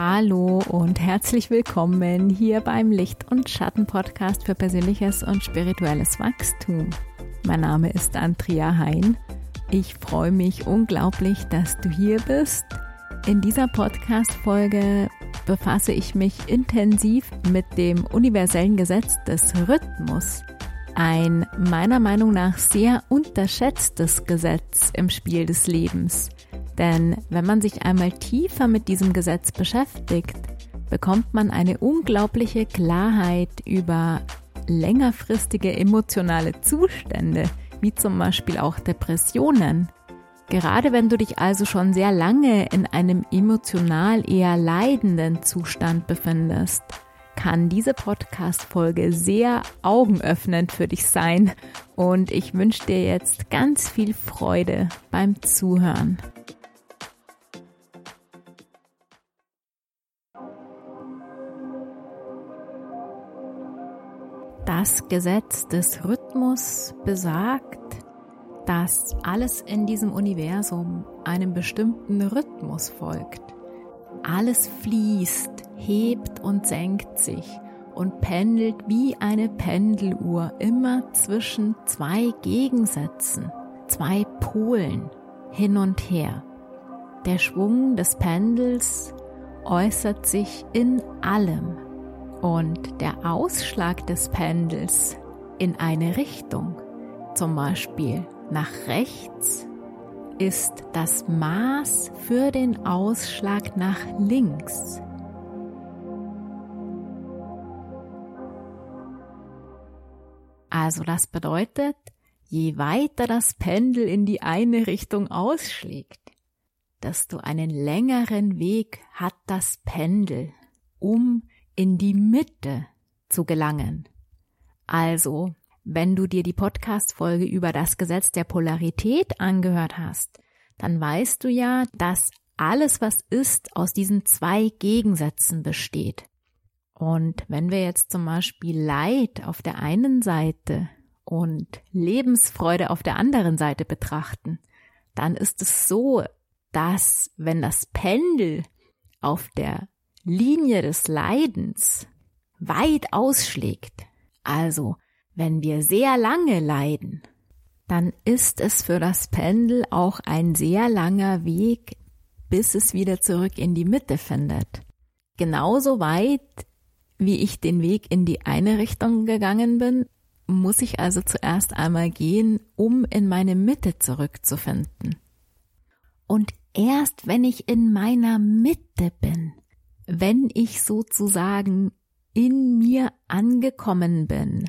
Hallo und herzlich willkommen hier beim Licht- und Schatten-Podcast für persönliches und spirituelles Wachstum. Mein Name ist Andrea Hein. Ich freue mich unglaublich, dass du hier bist. In dieser Podcast-Folge befasse ich mich intensiv mit dem universellen Gesetz des Rhythmus. Ein meiner Meinung nach sehr unterschätztes Gesetz im Spiel des Lebens. Denn wenn man sich einmal tiefer mit diesem Gesetz beschäftigt, bekommt man eine unglaubliche Klarheit über längerfristige emotionale Zustände, wie zum Beispiel auch Depressionen. Gerade wenn du dich also schon sehr lange in einem emotional eher leidenden Zustand befindest, kann diese Podcast-Folge sehr augenöffnend für dich sein und ich wünsche dir jetzt ganz viel Freude beim Zuhören. Das Gesetz des Rhythmus besagt, dass alles in diesem Universum einem bestimmten Rhythmus folgt. Alles fließt, hebt und senkt sich und pendelt wie eine Pendeluhr immer zwischen zwei Gegensätzen, zwei Polen hin und her. Der Schwung des Pendels äußert sich in allem und der Ausschlag des Pendels in eine Richtung, zum Beispiel nach rechts, ist das Maß für den Ausschlag nach links. Also das bedeutet, je weiter das Pendel in die eine Richtung ausschlägt, desto einen längeren Weg hat das Pendel, um in die Mitte zu gelangen. Also, wenn du dir die Podcast-Folge über das Gesetz der Polarität angehört hast, dann weißt du ja, dass alles, was ist, aus diesen zwei Gegensätzen besteht. Und wenn wir jetzt zum Beispiel Leid auf der einen Seite und Lebensfreude auf der anderen Seite betrachten, dann ist es so, dass wenn das Pendel auf der Linie des Leidens weit ausschlägt, also wenn wir sehr lange leiden, dann ist es für das Pendel auch ein sehr langer Weg, bis es wieder zurück in die Mitte findet. Genauso weit, wie ich den Weg in die eine Richtung gegangen bin, muss ich also zuerst einmal gehen, um in meine Mitte zurückzufinden. Und erst wenn ich in meiner Mitte bin, wenn ich sozusagen in mir angekommen bin,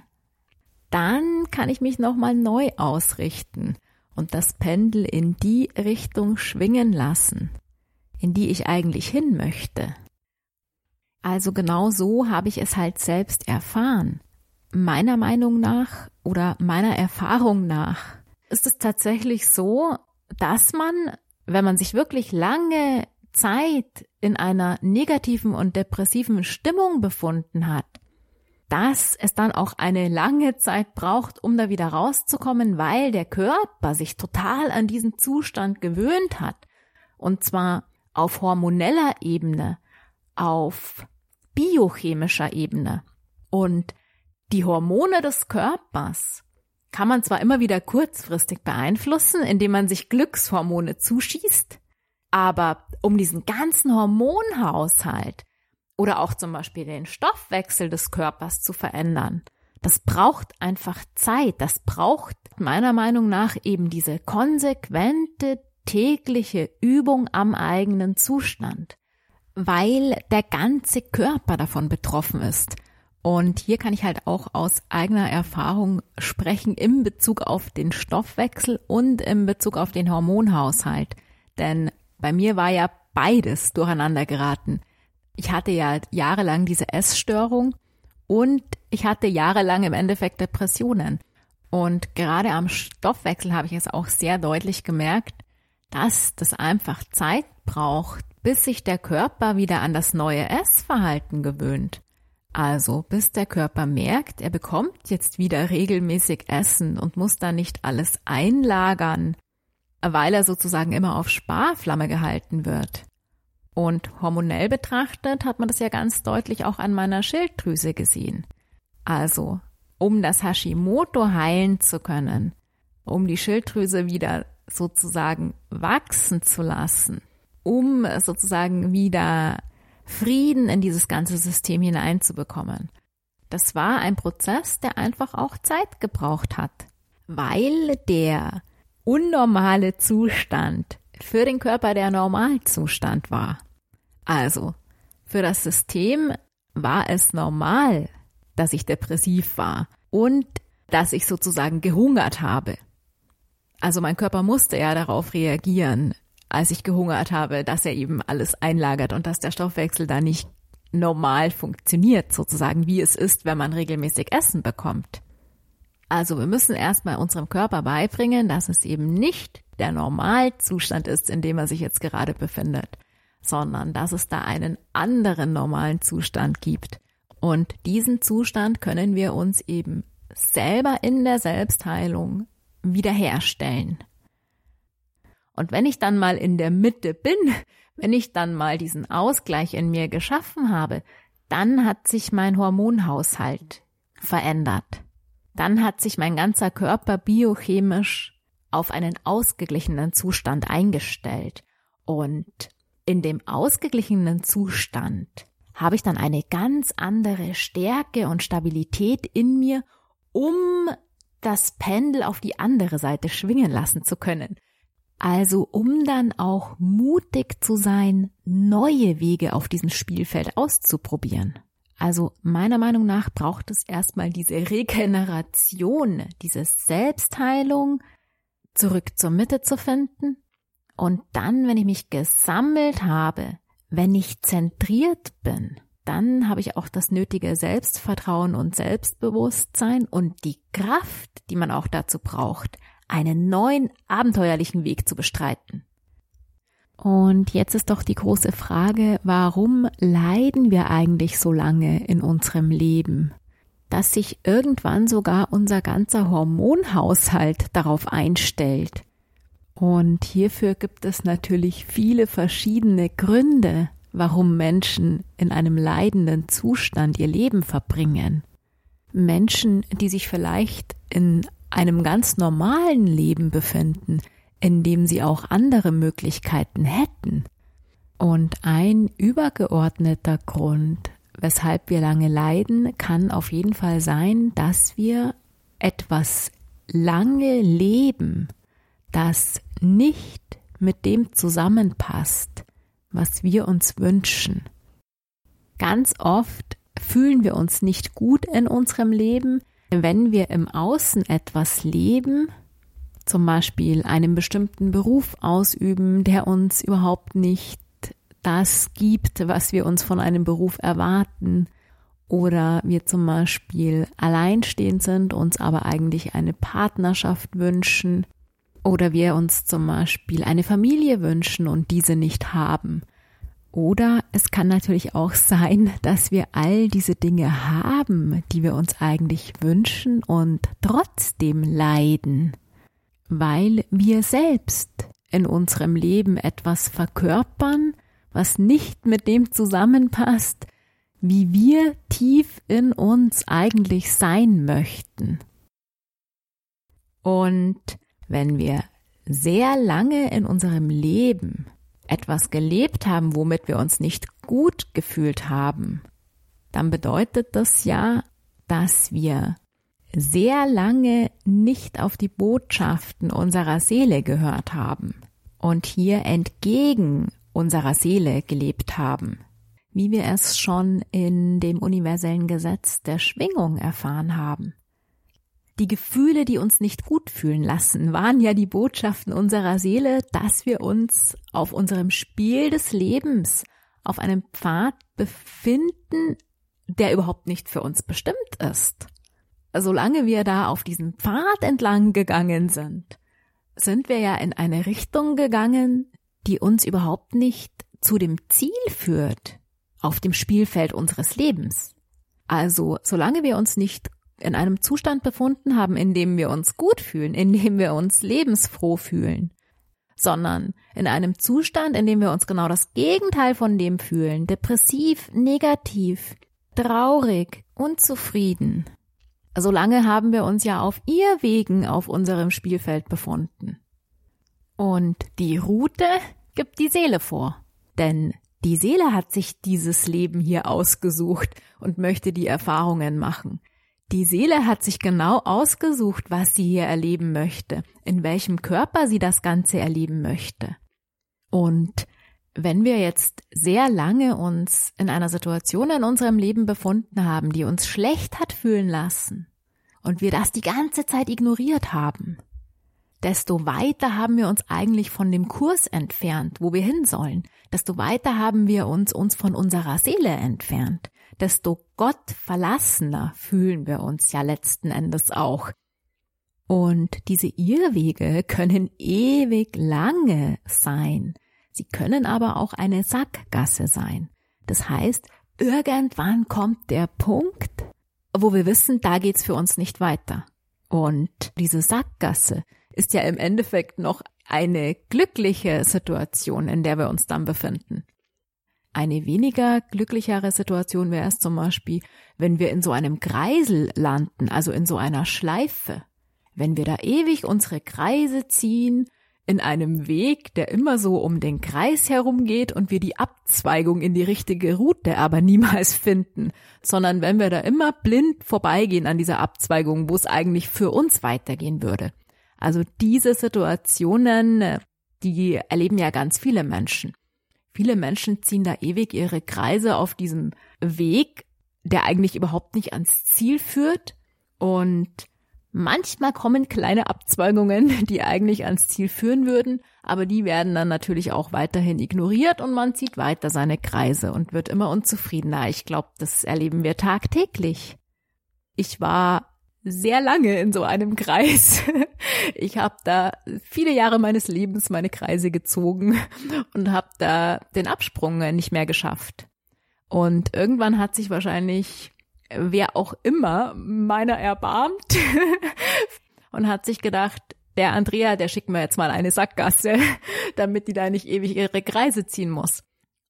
dann kann ich mich nochmal neu ausrichten und das Pendel in die Richtung schwingen lassen, in die ich eigentlich hin möchte. Also genau so habe ich es halt selbst erfahren. Meiner Meinung nach oder meiner Erfahrung nach ist es tatsächlich so, dass man, wenn man sich wirklich lange Zeit in einer negativen und depressiven Stimmung befunden hat, dass es dann auch eine lange Zeit braucht, um da wieder rauszukommen, weil der Körper sich total an diesen Zustand gewöhnt hat. Und zwar auf hormoneller Ebene, auf biochemischer Ebene. Und die Hormone des Körpers kann man zwar immer wieder kurzfristig beeinflussen, indem man sich Glückshormone zuschießt, aber um diesen ganzen Hormonhaushalt oder auch zum Beispiel den Stoffwechsel des Körpers zu verändern, das braucht einfach Zeit. Das braucht meiner Meinung nach eben diese konsequente tägliche Übung am eigenen Zustand, weil der ganze Körper davon betroffen ist. Und hier kann ich halt auch aus eigener Erfahrung sprechen im Bezug auf den Stoffwechsel und im Bezug auf den Hormonhaushalt. Denn bei mir war ja beides durcheinander geraten. Ich hatte ja jahrelang diese Essstörung und ich hatte jahrelang im Endeffekt Depressionen. Und gerade am Stoffwechsel habe ich es auch sehr deutlich gemerkt, dass das einfach Zeit braucht, bis sich der Körper wieder an das neue Essverhalten gewöhnt. Also bis der Körper merkt, er bekommt jetzt wieder regelmäßig Essen und muss da nicht alles einlagern, weil er sozusagen immer auf Sparflamme gehalten wird. Und hormonell betrachtet hat man das ja ganz deutlich auch an meiner Schilddrüse gesehen. Also, um das Hashimoto heilen zu können, um die Schilddrüse wieder sozusagen wachsen zu lassen, um sozusagen wieder Frieden in dieses ganze System hineinzubekommen. Das war ein Prozess, der einfach auch Zeit gebraucht hat, weil der unnormale Zustand für den Körper der Normalzustand war. Also, für das System war es normal, dass ich depressiv war und dass ich sozusagen gehungert habe. Also mein Körper musste ja darauf reagieren, als ich gehungert habe, dass er eben alles einlagert und dass der Stoffwechsel da nicht normal funktioniert, sozusagen wie es ist, wenn man regelmäßig Essen bekommt. Also wir müssen erstmal unserem Körper beibringen, dass es eben nicht der Normalzustand ist, in dem er sich jetzt gerade befindet, sondern dass es da einen anderen normalen Zustand gibt. Und diesen Zustand können wir uns eben selber in der Selbstheilung wiederherstellen. Und wenn ich dann mal in der Mitte bin, wenn ich dann mal diesen Ausgleich in mir geschaffen habe, dann hat sich mein Hormonhaushalt verändert. Dann hat sich mein ganzer Körper biochemisch auf einen ausgeglichenen Zustand eingestellt. Und in dem ausgeglichenen Zustand habe ich dann eine ganz andere Stärke und Stabilität in mir, um das Pendel auf die andere Seite schwingen lassen zu können. Also um dann auch mutig zu sein, neue Wege auf diesem Spielfeld auszuprobieren. Also meiner Meinung nach braucht es erstmal diese Regeneration, diese Selbstheilung, zurück zur Mitte zu finden. Und dann, wenn ich mich gesammelt habe, wenn ich zentriert bin, dann habe ich auch das nötige Selbstvertrauen und Selbstbewusstsein und die Kraft, die man auch dazu braucht, einen neuen abenteuerlichen Weg zu bestreiten. Und jetzt ist doch die große Frage, warum leiden wir eigentlich so lange in unserem Leben? Dass sich irgendwann sogar unser ganzer Hormonhaushalt darauf einstellt. Und hierfür gibt es natürlich viele verschiedene Gründe, warum Menschen in einem leidenden Zustand ihr Leben verbringen. Menschen, die sich vielleicht in einem ganz normalen Leben befinden, in dem sie auch andere Möglichkeiten hätten. Und ein übergeordneter Grund, weshalb wir lange leiden, kann auf jeden Fall sein, dass wir etwas lange leben, das nicht mit dem zusammenpasst, was wir uns wünschen. Ganz oft fühlen wir uns nicht gut in unserem Leben, wenn wir im Außen etwas leben, zum Beispiel einen bestimmten Beruf ausüben, der uns überhaupt nicht das gibt, was wir uns von einem Beruf erwarten, oder wir zum Beispiel alleinstehend sind, uns aber eigentlich eine Partnerschaft wünschen, oder wir uns zum Beispiel eine Familie wünschen und diese nicht haben, oder es kann natürlich auch sein, dass wir all diese Dinge haben, die wir uns eigentlich wünschen und trotzdem leiden, weil wir selbst in unserem Leben etwas verkörpern, was nicht mit dem zusammenpasst, wie wir tief in uns eigentlich sein möchten. Und wenn wir sehr lange in unserem Leben etwas gelebt haben, womit wir uns nicht gut gefühlt haben, dann bedeutet das ja, dass wir sehr lange nicht auf die Botschaften unserer Seele gehört haben und hier entgegen unserer Seele gelebt haben, wie wir es schon in dem universellen Gesetz der Schwingung erfahren haben. Die Gefühle, die uns nicht gut fühlen lassen, waren ja die Botschaften unserer Seele, dass wir uns auf unserem Spiel des Lebens auf einem Pfad befinden, der überhaupt nicht für uns bestimmt ist. Solange wir da auf diesem Pfad entlang gegangen sind, sind wir ja in eine Richtung gegangen, die uns überhaupt nicht zu dem Ziel führt auf dem Spielfeld unseres Lebens. Also, solange wir uns nicht in einem Zustand befunden haben, in dem wir uns gut fühlen, in dem wir uns lebensfroh fühlen, sondern in einem Zustand, in dem wir uns genau das Gegenteil von dem fühlen, depressiv, negativ, traurig, unzufrieden. Solange haben wir uns ja auf Irrwegen auf unserem Spielfeld befunden. Und die Route gibt die Seele vor. Denn die Seele hat sich dieses Leben hier ausgesucht und möchte die Erfahrungen machen. Die Seele hat sich genau ausgesucht, was sie hier erleben möchte, in welchem Körper sie das Ganze erleben möchte. Und wenn wir jetzt sehr lange uns in einer Situation in unserem Leben befunden haben, die uns schlecht hat fühlen lassen, und wir das die ganze Zeit ignoriert haben, desto weiter haben wir uns eigentlich von dem Kurs entfernt, wo wir hin sollen, desto weiter haben wir uns uns von unserer Seele entfernt, desto Gott verlassener fühlen wir uns ja letzten Endes auch. Und diese Irrwege können ewig lange sein. Sie können aber auch eine Sackgasse sein. Das heißt, irgendwann kommt der Punkt, wo wir wissen, da geht's für uns nicht weiter. Und diese Sackgasse ist ja im Endeffekt noch eine glückliche Situation, in der wir uns dann befinden. Eine weniger glücklichere Situation wäre es zum Beispiel, wenn wir in so einem Kreisel landen, also in so einer Schleife. Wenn wir da ewig unsere Kreise ziehen, in einem Weg, der immer so um den Kreis herumgeht und wir die Abzweigung in die richtige Route aber niemals finden, sondern wenn wir da immer blind vorbeigehen an dieser Abzweigung, wo es eigentlich für uns weitergehen würde. Also diese Situationen, die erleben ja ganz viele Menschen. Viele Menschen ziehen da ewig ihre Kreise auf diesem Weg, der eigentlich überhaupt nicht ans Ziel führt und Manchmal kommen kleine Abzweigungen, die eigentlich ans Ziel führen würden, aber die werden dann natürlich auch weiterhin ignoriert und man zieht weiter seine Kreise und wird immer unzufriedener. Ich glaube, das erleben wir tagtäglich. Ich war sehr lange in so einem Kreis. Ich habe da viele Jahre meines Lebens meine Kreise gezogen und habe da den Absprung nicht mehr geschafft. Und irgendwann hat sich wahrscheinlich wer auch immer meiner erbarmt und hat sich gedacht, der Andrea, der schickt mir jetzt mal eine Sackgasse, damit die da nicht ewig ihre Kreise ziehen muss.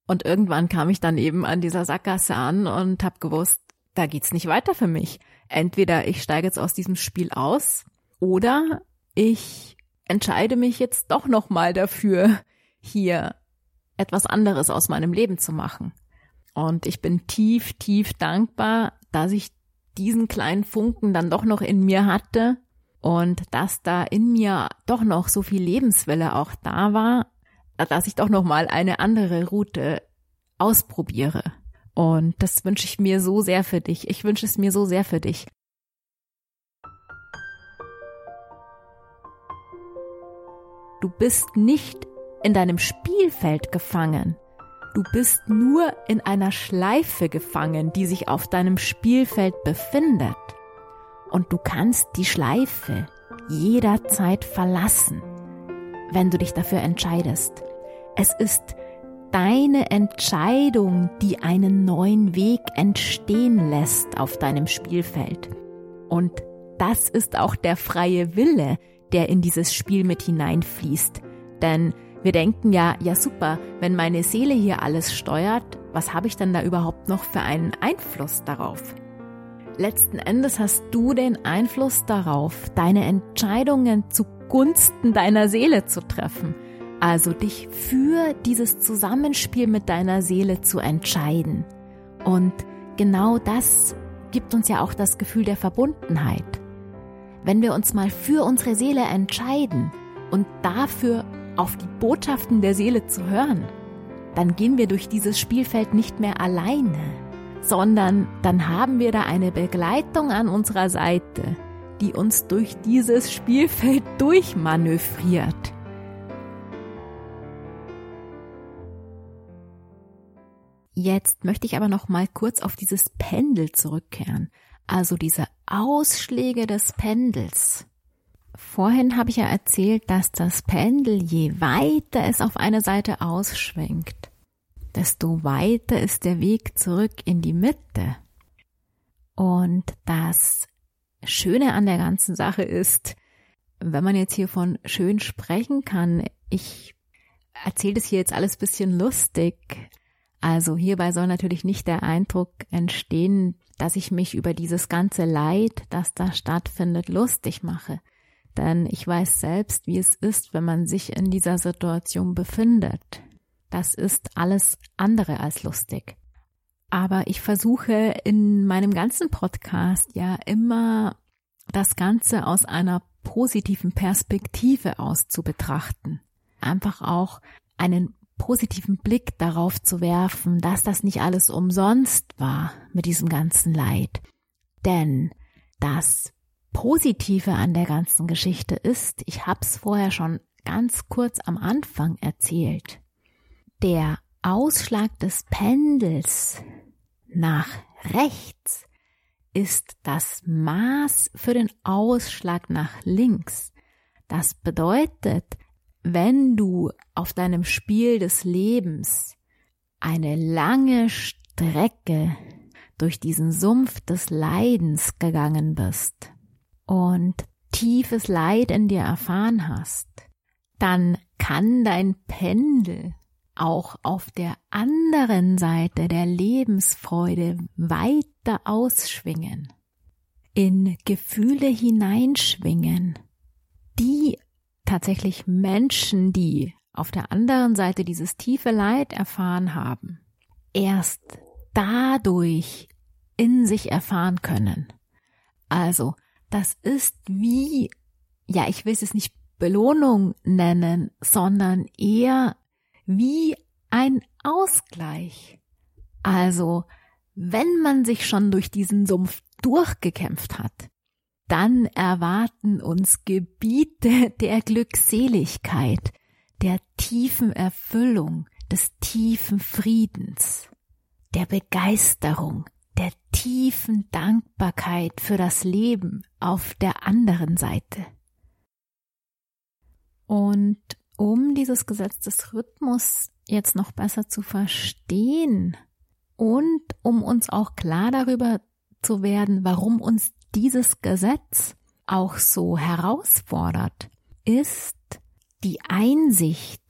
Und irgendwann kam ich dann eben an dieser Sackgasse an und habe gewusst, da geht's nicht weiter für mich. Entweder ich steige jetzt aus diesem Spiel aus oder ich entscheide mich jetzt doch noch mal dafür, hier etwas anderes aus meinem Leben zu machen. Und ich bin tief, tief dankbar, dass ich diesen kleinen Funken dann doch noch in mir hatte und dass da in mir doch noch so viel Lebenswille auch da war, dass ich doch noch mal eine andere Route ausprobiere. Und das wünsche ich mir so sehr für dich. Ich wünsche es mir so sehr für dich. Du bist nicht in deinem Spielfeld gefangen. Du bist nur in einer Schleife gefangen, die sich auf deinem Spielfeld befindet. Und du kannst die Schleife jederzeit verlassen, wenn du dich dafür entscheidest. Es ist deine Entscheidung, die einen neuen Weg entstehen lässt auf deinem Spielfeld. Und das ist auch der freie Wille, der in dieses Spiel mit hineinfließt. Denn wir denken ja, ja super, wenn meine Seele hier alles steuert, was habe ich denn da überhaupt noch für einen Einfluss darauf? Letzten Endes hast du den Einfluss darauf, deine Entscheidungen zugunsten deiner Seele zu treffen. Also dich für dieses Zusammenspiel mit deiner Seele zu entscheiden. Und genau das gibt uns ja auch das Gefühl der Verbundenheit. Wenn wir uns mal für unsere Seele entscheiden und dafür auf die Botschaften der Seele zu hören, dann gehen wir durch dieses Spielfeld nicht mehr alleine, sondern dann haben wir da eine Begleitung an unserer Seite, die uns durch dieses Spielfeld durchmanövriert. Jetzt möchte ich aber noch mal kurz auf dieses Pendel zurückkehren, also diese Ausschläge des Pendels. Vorhin habe ich ja erzählt, dass das Pendel, je weiter es auf eine Seite ausschwenkt, desto weiter ist der Weg zurück in die Mitte. Und das Schöne an der ganzen Sache ist, wenn man jetzt hier von schön sprechen kann, ich erzähle das hier jetzt alles bisschen lustig. Also hierbei soll natürlich nicht der Eindruck entstehen, dass ich mich über dieses ganze Leid, das da stattfindet, lustig mache. Denn ich weiß selbst, wie es ist, wenn man sich in dieser Situation befindet. Das ist alles andere als lustig. Aber ich versuche in meinem ganzen Podcast ja immer das Ganze aus einer positiven Perspektive aus zu betrachten. Einfach auch einen positiven Blick darauf zu werfen, dass das nicht alles umsonst war mit diesem ganzen Leid. Denn das Positive an der ganzen Geschichte ist, ich hab's vorher schon ganz kurz am Anfang erzählt, der Ausschlag des Pendels nach rechts ist das Maß für den Ausschlag nach links. Das bedeutet, wenn du auf deinem Spiel des Lebens eine lange Strecke durch diesen Sumpf des Leidens gegangen bist und tiefes Leid in dir erfahren hast, dann kann dein Pendel auch auf der anderen Seite der Lebensfreude weiter ausschwingen, in Gefühle hineinschwingen, die tatsächlich Menschen, die auf der anderen Seite dieses tiefe Leid erfahren haben, erst dadurch in sich erfahren können. Also, das ist wie, ja, ich will es nicht Belohnung nennen, sondern eher wie ein Ausgleich. Also, wenn man sich schon durch diesen Sumpf durchgekämpft hat, dann erwarten uns Gebiete der Glückseligkeit, der tiefen Erfüllung, des tiefen Friedens, der Begeisterung, der tiefen Dankbarkeit für das Leben auf der anderen Seite. Und um dieses Gesetz des Rhythmus jetzt noch besser zu verstehen und um uns auch klar darüber zu werden, warum uns dieses Gesetz auch so herausfordert, ist die Einsicht,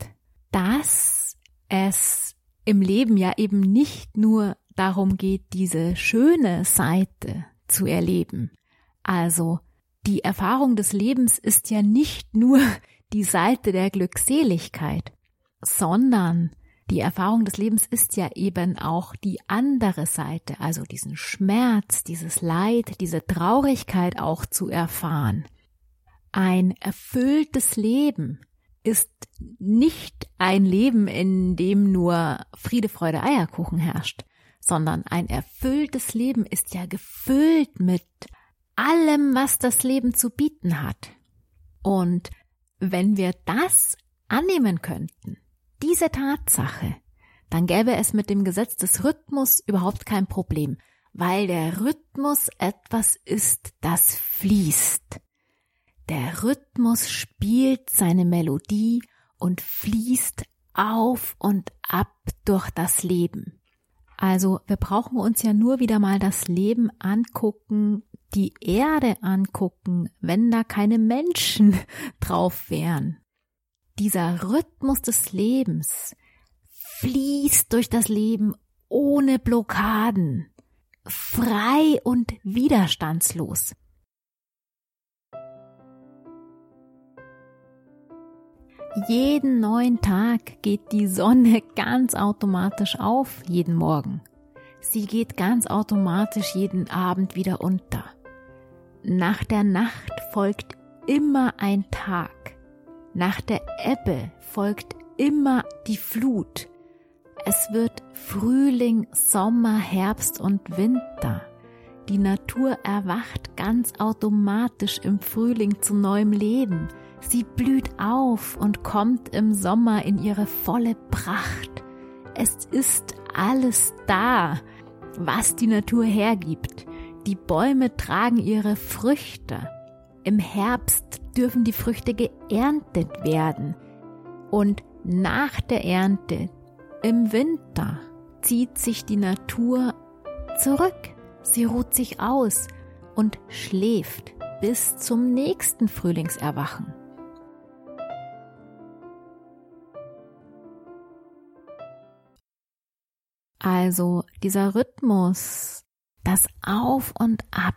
dass es im Leben ja eben nicht nur darum geht, diese schöne Seite zu erleben. Also die Erfahrung des Lebens ist ja nicht nur die Seite der Glückseligkeit, sondern die Erfahrung des Lebens ist ja eben auch die andere Seite, also diesen Schmerz, dieses Leid, diese Traurigkeit auch zu erfahren. Ein erfülltes Leben ist nicht ein Leben, in dem nur Friede, Freude, Eierkuchen herrscht, sondern ein erfülltes Leben ist ja gefüllt mit allem, was das Leben zu bieten hat. Und wenn wir das annehmen könnten, diese Tatsache, dann gäbe es mit dem Gesetz des Rhythmus überhaupt kein Problem, weil der Rhythmus etwas ist, das fließt. Der Rhythmus spielt seine Melodie und fließt auf und ab durch das Leben. Also wir brauchen uns ja nur wieder mal das Leben angucken, die Erde angucken, wenn da keine Menschen drauf wären. Dieser Rhythmus des Lebens fließt durch das Leben ohne Blockaden, frei und widerstandslos. Jeden neuen Tag geht die Sonne ganz automatisch auf, jeden Morgen. Sie geht ganz automatisch jeden Abend wieder unter. Nach der Nacht folgt immer ein Tag. Nach der Ebbe folgt immer die Flut. Es wird Frühling, Sommer, Herbst und Winter. Die Natur erwacht ganz automatisch im Frühling zu neuem Leben. Sie blüht auf und kommt im Sommer in ihre volle Pracht. Es ist alles da, was die Natur hergibt. Die Bäume tragen ihre Früchte. Im Herbst dürfen die Früchte geerntet werden. Und nach der Ernte, im Winter, zieht sich die Natur zurück. Sie ruht sich aus und schläft bis zum nächsten Frühlingserwachen. Also dieser Rhythmus, das Auf und Ab,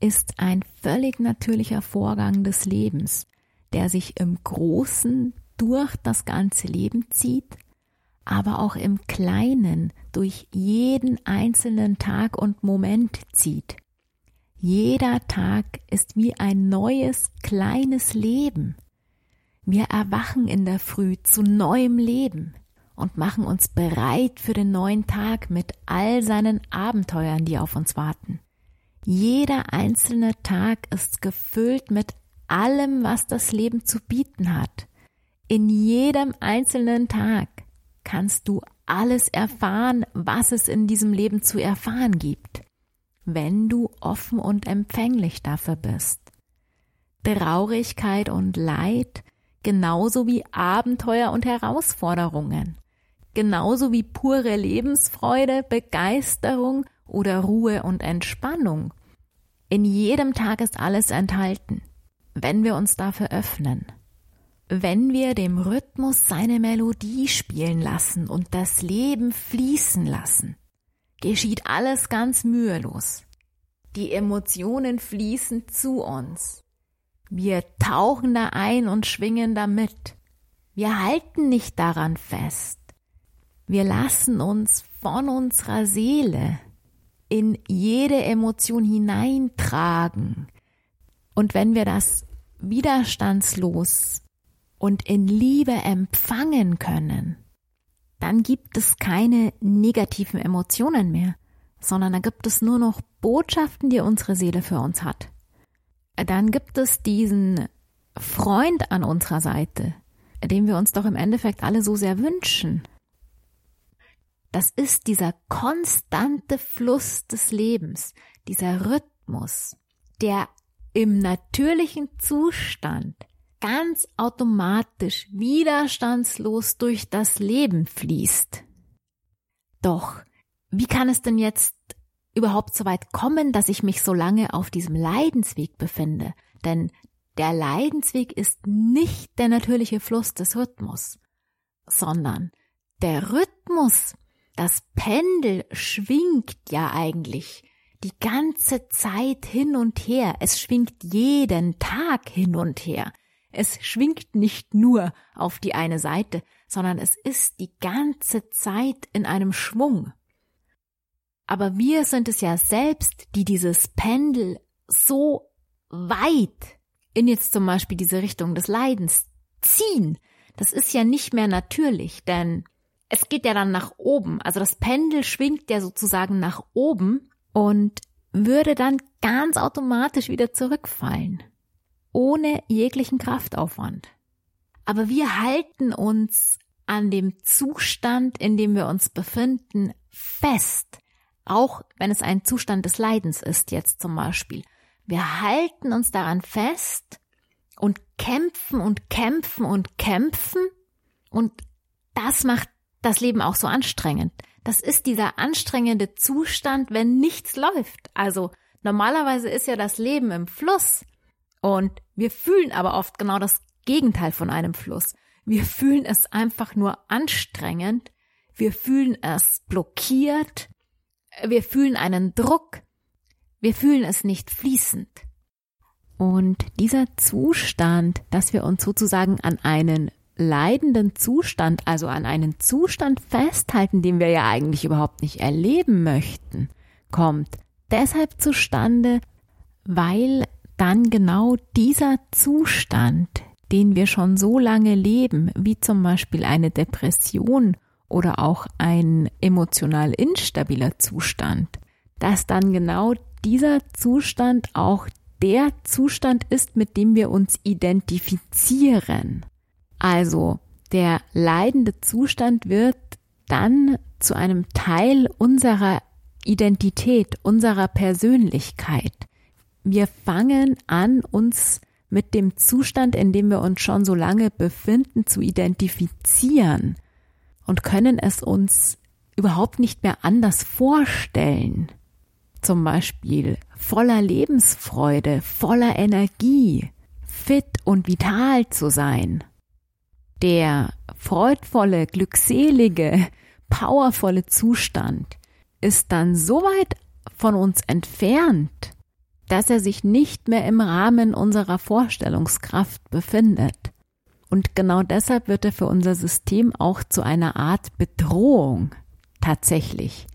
ist ein völlig natürlicher Vorgang des Lebens, der sich im Großen durch das ganze Leben zieht, aber auch im Kleinen durch jeden einzelnen Tag und Moment zieht. Jeder Tag ist wie ein neues kleines Leben. Wir erwachen in der Früh zu neuem Leben und machen uns bereit für den neuen Tag mit all seinen Abenteuern, die auf uns warten. Jeder einzelne Tag ist gefüllt mit allem, was das Leben zu bieten hat. In jedem einzelnen Tag kannst du alles erfahren, was es in diesem Leben zu erfahren gibt, wenn du offen und empfänglich dafür bist. Traurigkeit und Leid, genauso wie Abenteuer und Herausforderungen, genauso wie pure Lebensfreude, Begeisterung oder Ruhe und Entspannung. In jedem Tag ist alles enthalten, wenn wir uns dafür öffnen. Wenn wir dem Rhythmus seine Melodie spielen lassen und das Leben fließen lassen, geschieht alles ganz mühelos. Die Emotionen fließen zu uns. Wir tauchen da ein und schwingen damit. Wir halten nicht daran fest. Wir lassen uns von unserer Seele in jede Emotion hineintragen. Und wenn wir das widerstandslos und in Liebe empfangen können, dann gibt es keine negativen Emotionen mehr, sondern da gibt es nur noch Botschaften, die unsere Seele für uns hat. Dann gibt es diesen Freund an unserer Seite, den wir uns doch im Endeffekt alle so sehr wünschen. Das ist dieser konstante Fluss des Lebens, dieser Rhythmus, der im natürlichen Zustand ganz automatisch widerstandslos durch das Leben fließt. Doch, wie kann es denn jetzt überhaupt so weit kommen, dass ich mich so lange auf diesem Leidensweg befinde? Denn der Leidensweg ist nicht der natürliche Fluss des Rhythmus, sondern der Rhythmus das Pendel schwingt ja eigentlich die ganze Zeit hin und her. Es schwingt jeden Tag hin und her. Es schwingt nicht nur auf die eine Seite, sondern es ist die ganze Zeit in einem Schwung. Aber wir sind es ja selbst, die dieses Pendel so weit in jetzt zum Beispiel diese Richtung des Leidens ziehen. Das ist ja nicht mehr natürlich, denn es geht ja dann nach oben. Also das Pendel schwingt ja sozusagen nach oben und würde dann ganz automatisch wieder zurückfallen. Ohne jeglichen Kraftaufwand. Aber wir halten uns an dem Zustand, in dem wir uns befinden, fest. Auch wenn es ein Zustand des Leidens ist, jetzt zum Beispiel. Wir halten uns daran fest und kämpfen und kämpfen und kämpfen und das macht das Leben auch so anstrengend. Das ist dieser anstrengende Zustand, wenn nichts läuft. Also normalerweise ist ja das Leben im Fluss und wir fühlen aber oft genau das Gegenteil von einem Fluss. Wir fühlen es einfach nur anstrengend, wir fühlen es blockiert, wir fühlen einen Druck, wir fühlen es nicht fließend. Und dieser Zustand, dass wir uns sozusagen an einen leidenden Zustand, also an einen Zustand festhalten, den wir ja eigentlich überhaupt nicht erleben möchten, kommt deshalb zustande, weil dann genau dieser Zustand, den wir schon so lange leben, wie zum Beispiel eine Depression oder auch ein emotional instabiler Zustand, dass dann genau dieser Zustand auch der Zustand ist, mit dem wir uns identifizieren. Also der leidende Zustand wird dann zu einem Teil unserer Identität, unserer Persönlichkeit. Wir fangen an, uns mit dem Zustand, in dem wir uns schon so lange befinden, zu identifizieren und können es uns überhaupt nicht mehr anders vorstellen. Zum Beispiel voller Lebensfreude, voller Energie, fit und vital zu sein der freudvolle, glückselige, powervolle Zustand ist dann so weit von uns entfernt, dass er sich nicht mehr im Rahmen unserer Vorstellungskraft befindet. Und genau deshalb wird er für unser System auch zu einer Art Bedrohung tatsächlich.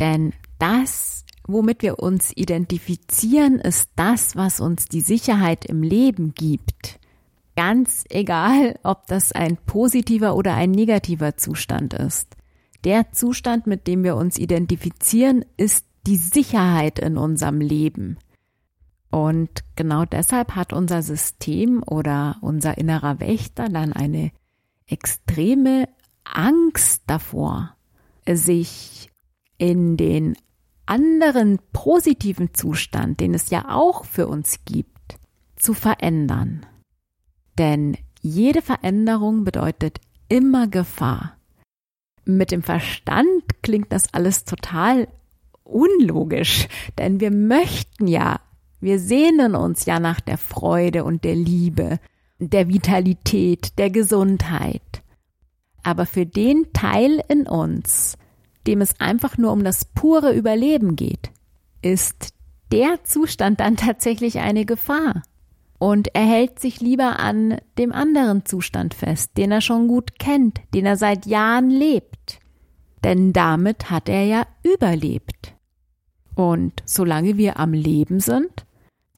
Denn das, womit wir uns identifizieren, ist das, was uns die Sicherheit im Leben gibt. Ganz egal, ob das ein positiver oder ein negativer Zustand ist. Der Zustand, mit dem wir uns identifizieren, ist die Sicherheit in unserem Leben. Und genau deshalb hat unser System oder unser innerer Wächter dann eine extreme Angst davor, sich in den anderen positiven Zustand, den es ja auch für uns gibt, zu verändern. Denn jede Veränderung bedeutet immer Gefahr. Mit dem Verstand klingt das alles total unlogisch, denn wir möchten ja wir sehnen uns ja nach der Freude und der Liebe, der Vitalität, der Gesundheit. Aber für den Teil in uns, dem es einfach nur um das pure Überleben geht, ist der Zustand dann tatsächlich eine Gefahr. Und er hält sich lieber an dem anderen Zustand fest, den er schon gut kennt, den er seit Jahren lebt. Denn damit hat er ja überlebt. Und solange wir am Leben sind,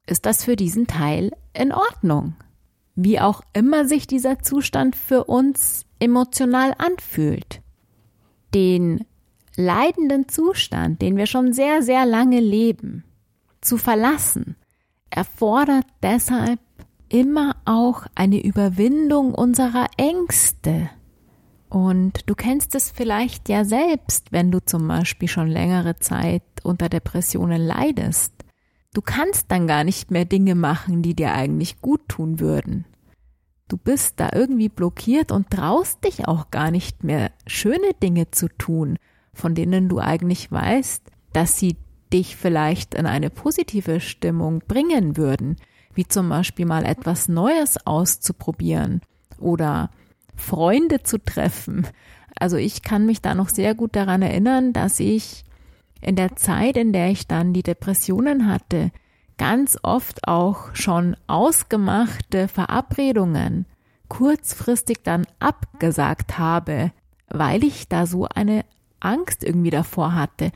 ist das für diesen Teil in Ordnung. Wie auch immer sich dieser Zustand für uns emotional anfühlt. Den leidenden Zustand, den wir schon sehr, sehr lange leben, zu verlassen, erfordert deshalb immer auch eine Überwindung unserer Ängste. Und du kennst es vielleicht ja selbst, wenn du zum Beispiel schon längere Zeit unter Depressionen leidest. Du kannst dann gar nicht mehr Dinge machen, die dir eigentlich gut tun würden. Du bist da irgendwie blockiert und traust dich auch gar nicht mehr, schöne Dinge zu tun, von denen du eigentlich weißt, dass sie dich vielleicht in eine positive Stimmung bringen würden, wie zum Beispiel mal etwas Neues auszuprobieren oder Freunde zu treffen. Also ich kann mich da noch sehr gut daran erinnern, dass ich in der Zeit, in der ich dann die Depressionen hatte, ganz oft auch schon ausgemachte Verabredungen kurzfristig dann abgesagt habe, weil ich da so eine Angst irgendwie davor hatte,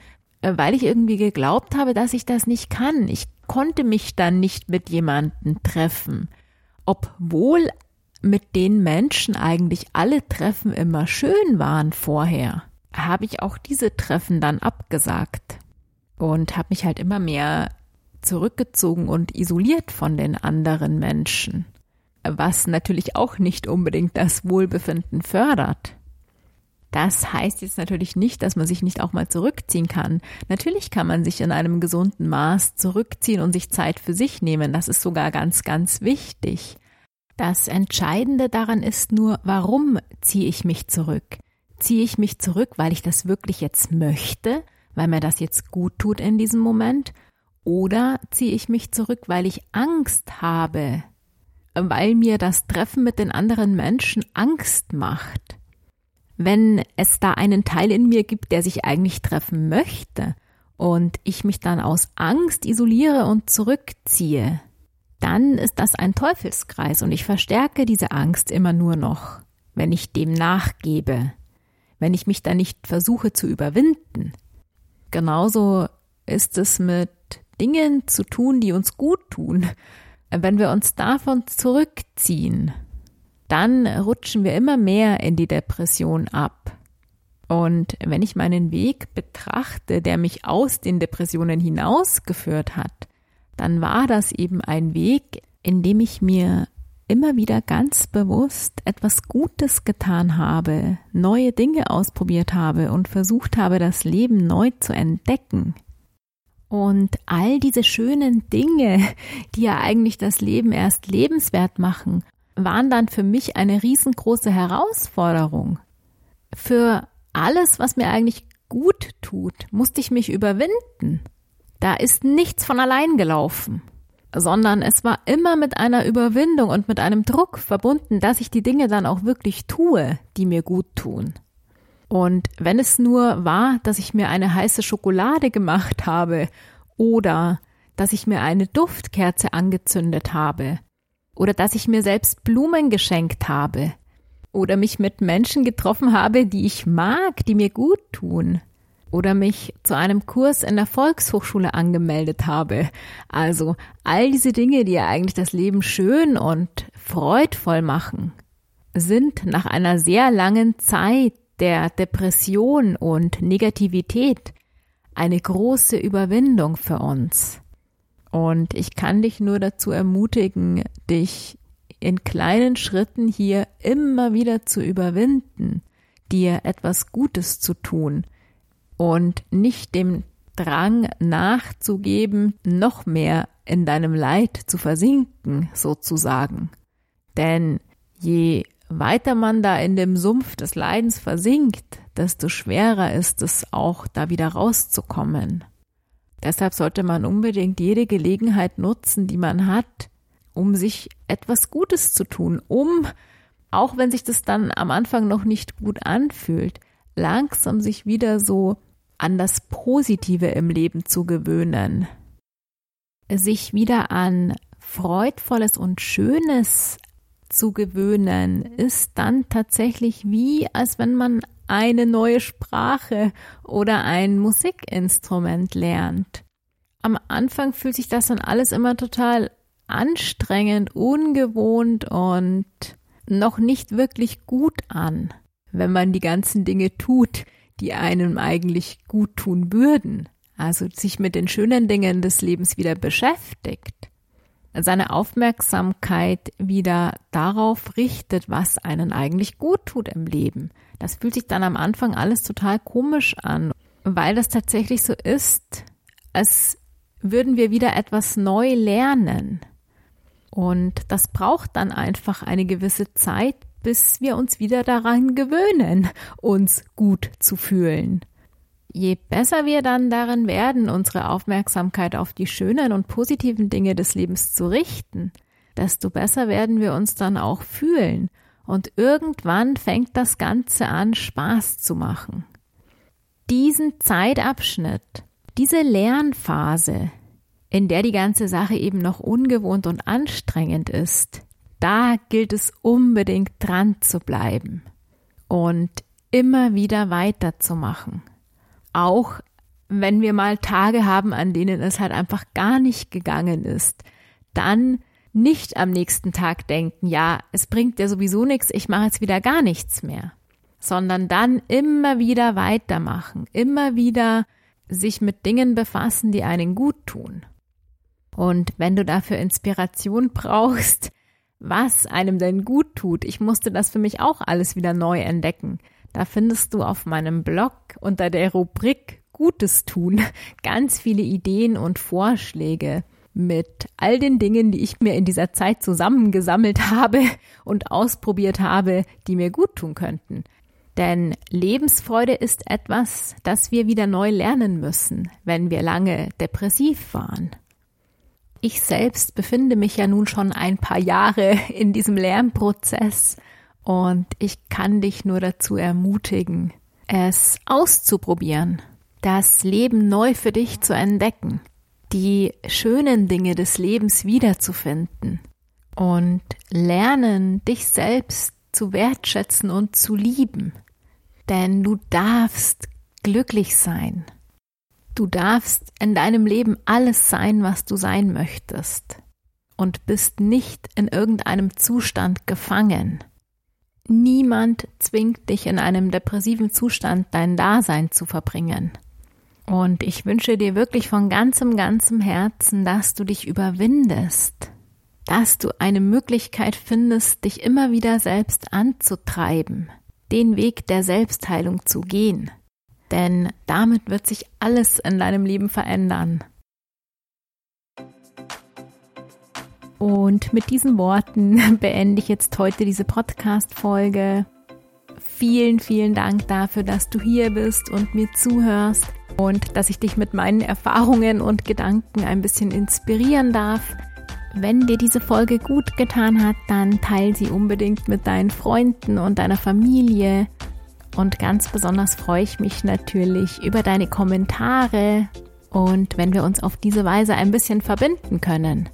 weil ich irgendwie geglaubt habe, dass ich das nicht kann. Ich konnte mich dann nicht mit jemandem treffen, obwohl mit den Menschen eigentlich alle Treffen immer schön waren vorher habe ich auch diese Treffen dann abgesagt und habe mich halt immer mehr zurückgezogen und isoliert von den anderen Menschen, was natürlich auch nicht unbedingt das Wohlbefinden fördert. Das heißt jetzt natürlich nicht, dass man sich nicht auch mal zurückziehen kann. Natürlich kann man sich in einem gesunden Maß zurückziehen und sich Zeit für sich nehmen. Das ist sogar ganz, ganz wichtig. Das Entscheidende daran ist nur, warum ziehe ich mich zurück? Ziehe ich mich zurück, weil ich das wirklich jetzt möchte, weil mir das jetzt gut tut in diesem Moment? Oder ziehe ich mich zurück, weil ich Angst habe, weil mir das Treffen mit den anderen Menschen Angst macht? Wenn es da einen Teil in mir gibt, der sich eigentlich treffen möchte und ich mich dann aus Angst isoliere und zurückziehe, dann ist das ein Teufelskreis und ich verstärke diese Angst immer nur noch, wenn ich dem nachgebe wenn ich mich da nicht versuche zu überwinden. Genauso ist es mit Dingen zu tun, die uns gut tun. Wenn wir uns davon zurückziehen, dann rutschen wir immer mehr in die Depression ab. Und wenn ich meinen Weg betrachte, der mich aus den Depressionen hinausgeführt hat, dann war das eben ein Weg, in dem ich mir immer wieder ganz bewusst etwas Gutes getan habe, neue Dinge ausprobiert habe und versucht habe, das Leben neu zu entdecken. Und all diese schönen Dinge, die ja eigentlich das Leben erst lebenswert machen, waren dann für mich eine riesengroße Herausforderung. Für alles, was mir eigentlich gut tut, musste ich mich überwinden. Da ist nichts von allein gelaufen sondern es war immer mit einer Überwindung und mit einem Druck verbunden, dass ich die Dinge dann auch wirklich tue, die mir gut tun. Und wenn es nur war, dass ich mir eine heiße Schokolade gemacht habe oder dass ich mir eine Duftkerze angezündet habe oder dass ich mir selbst Blumen geschenkt habe oder mich mit Menschen getroffen habe, die ich mag, die mir gut tun oder mich zu einem Kurs in der Volkshochschule angemeldet habe. Also all diese Dinge, die ja eigentlich das Leben schön und freudvoll machen, sind nach einer sehr langen Zeit der Depression und Negativität eine große Überwindung für uns. Und ich kann dich nur dazu ermutigen, dich in kleinen Schritten hier immer wieder zu überwinden, dir etwas Gutes zu tun und nicht dem Drang nachzugeben, noch mehr in deinem Leid zu versinken, sozusagen. Denn je weiter man da in dem Sumpf des Leidens versinkt, desto schwerer ist es auch, da wieder rauszukommen. Deshalb sollte man unbedingt jede Gelegenheit nutzen, die man hat, um sich etwas Gutes zu tun, um, auch wenn sich das dann am Anfang noch nicht gut anfühlt, langsam sich wieder so an das Positive im Leben zu gewöhnen, sich wieder an Freudvolles und Schönes zu gewöhnen, ist dann tatsächlich wie, als wenn man eine neue Sprache oder ein Musikinstrument lernt. Am Anfang fühlt sich das dann alles immer total anstrengend, ungewohnt und noch nicht wirklich gut an, wenn man die ganzen Dinge tut, die einem eigentlich gut tun würden. Also sich mit den schönen Dingen des Lebens wieder beschäftigt seine Aufmerksamkeit wieder darauf richtet, was einen eigentlich gut tut im Leben. Das fühlt sich dann am Anfang alles total komisch an, weil das tatsächlich so ist, als würden wir wieder etwas neu lernen. Und das braucht dann einfach eine gewisse Zeit, bis wir uns wieder daran gewöhnen, uns gut zu fühlen. Je besser wir dann darin werden, unsere Aufmerksamkeit auf die schönen und positiven Dinge des Lebens zu richten, desto besser werden wir uns dann auch fühlen und irgendwann fängt das Ganze an, Spaß zu machen. Diesen Zeitabschnitt, diese Lernphase, in der die ganze Sache eben noch ungewohnt und anstrengend ist, da gilt es unbedingt dran zu bleiben und immer wieder weiterzumachen auch wenn wir mal Tage haben, an denen es halt einfach gar nicht gegangen ist, dann nicht am nächsten Tag denken, ja, es bringt ja sowieso nichts, ich mache jetzt wieder gar nichts mehr, sondern dann immer wieder weitermachen, immer wieder sich mit Dingen befassen, die einen gut tun. Und wenn du dafür Inspiration brauchst, was einem denn gut tut, ich musste das für mich auch alles wieder neu entdecken. Da findest du auf meinem Blog unter der Rubrik Gutes tun ganz viele Ideen und Vorschläge mit all den Dingen, die ich mir in dieser Zeit zusammengesammelt habe und ausprobiert habe, die mir gut tun könnten. Denn Lebensfreude ist etwas, das wir wieder neu lernen müssen, wenn wir lange depressiv waren. Ich selbst befinde mich ja nun schon ein paar Jahre in diesem Lernprozess und ich kann dich nur dazu ermutigen, es auszuprobieren, das Leben neu für dich zu entdecken, die schönen Dinge des Lebens wiederzufinden und lernen, dich selbst zu wertschätzen und zu lieben. Denn du darfst glücklich sein. Du darfst in deinem Leben alles sein, was du sein möchtest und bist nicht in irgendeinem Zustand gefangen. Niemand zwingt dich in einem depressiven Zustand dein Dasein zu verbringen. Und ich wünsche dir wirklich von ganzem, ganzem Herzen, dass du dich überwindest, dass du eine Möglichkeit findest, dich immer wieder selbst anzutreiben, den Weg der Selbstheilung zu gehen. Denn damit wird sich alles in deinem Leben verändern. Und mit diesen Worten beende ich jetzt heute diese Podcast-Folge. Vielen, vielen Dank dafür, dass du hier bist und mir zuhörst und dass ich dich mit meinen Erfahrungen und Gedanken ein bisschen inspirieren darf. Wenn dir diese Folge gut getan hat, dann teile sie unbedingt mit deinen Freunden und deiner Familie Und ganz besonders freue ich mich natürlich über deine Kommentare und wenn wir uns auf diese Weise ein bisschen verbinden können.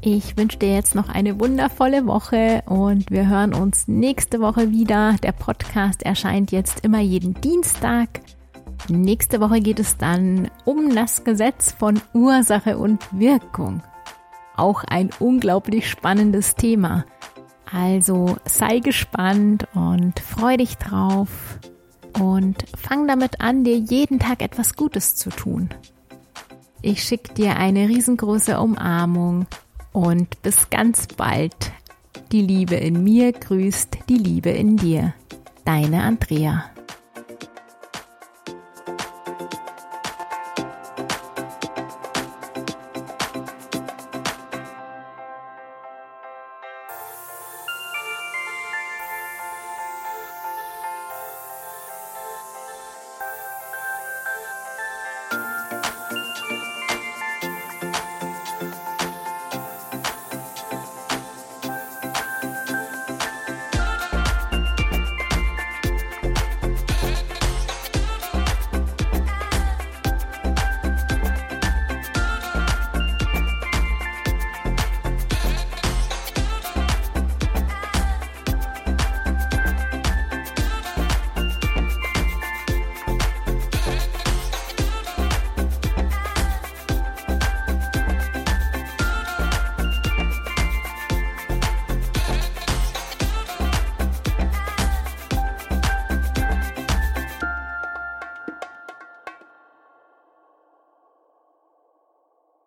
Ich wünsche dir jetzt noch eine wundervolle Woche und wir hören uns nächste Woche wieder. Der Podcast erscheint jetzt immer jeden Dienstag. Nächste Woche geht es dann um das Gesetz von Ursache und Wirkung. Auch ein unglaublich spannendes Thema. Also sei gespannt und freu dich drauf und fang damit an, dir jeden Tag etwas Gutes zu tun. Ich schicke dir eine riesengroße Umarmung und bis ganz bald. Die Liebe in mir grüßt die Liebe in dir. Deine Andrea.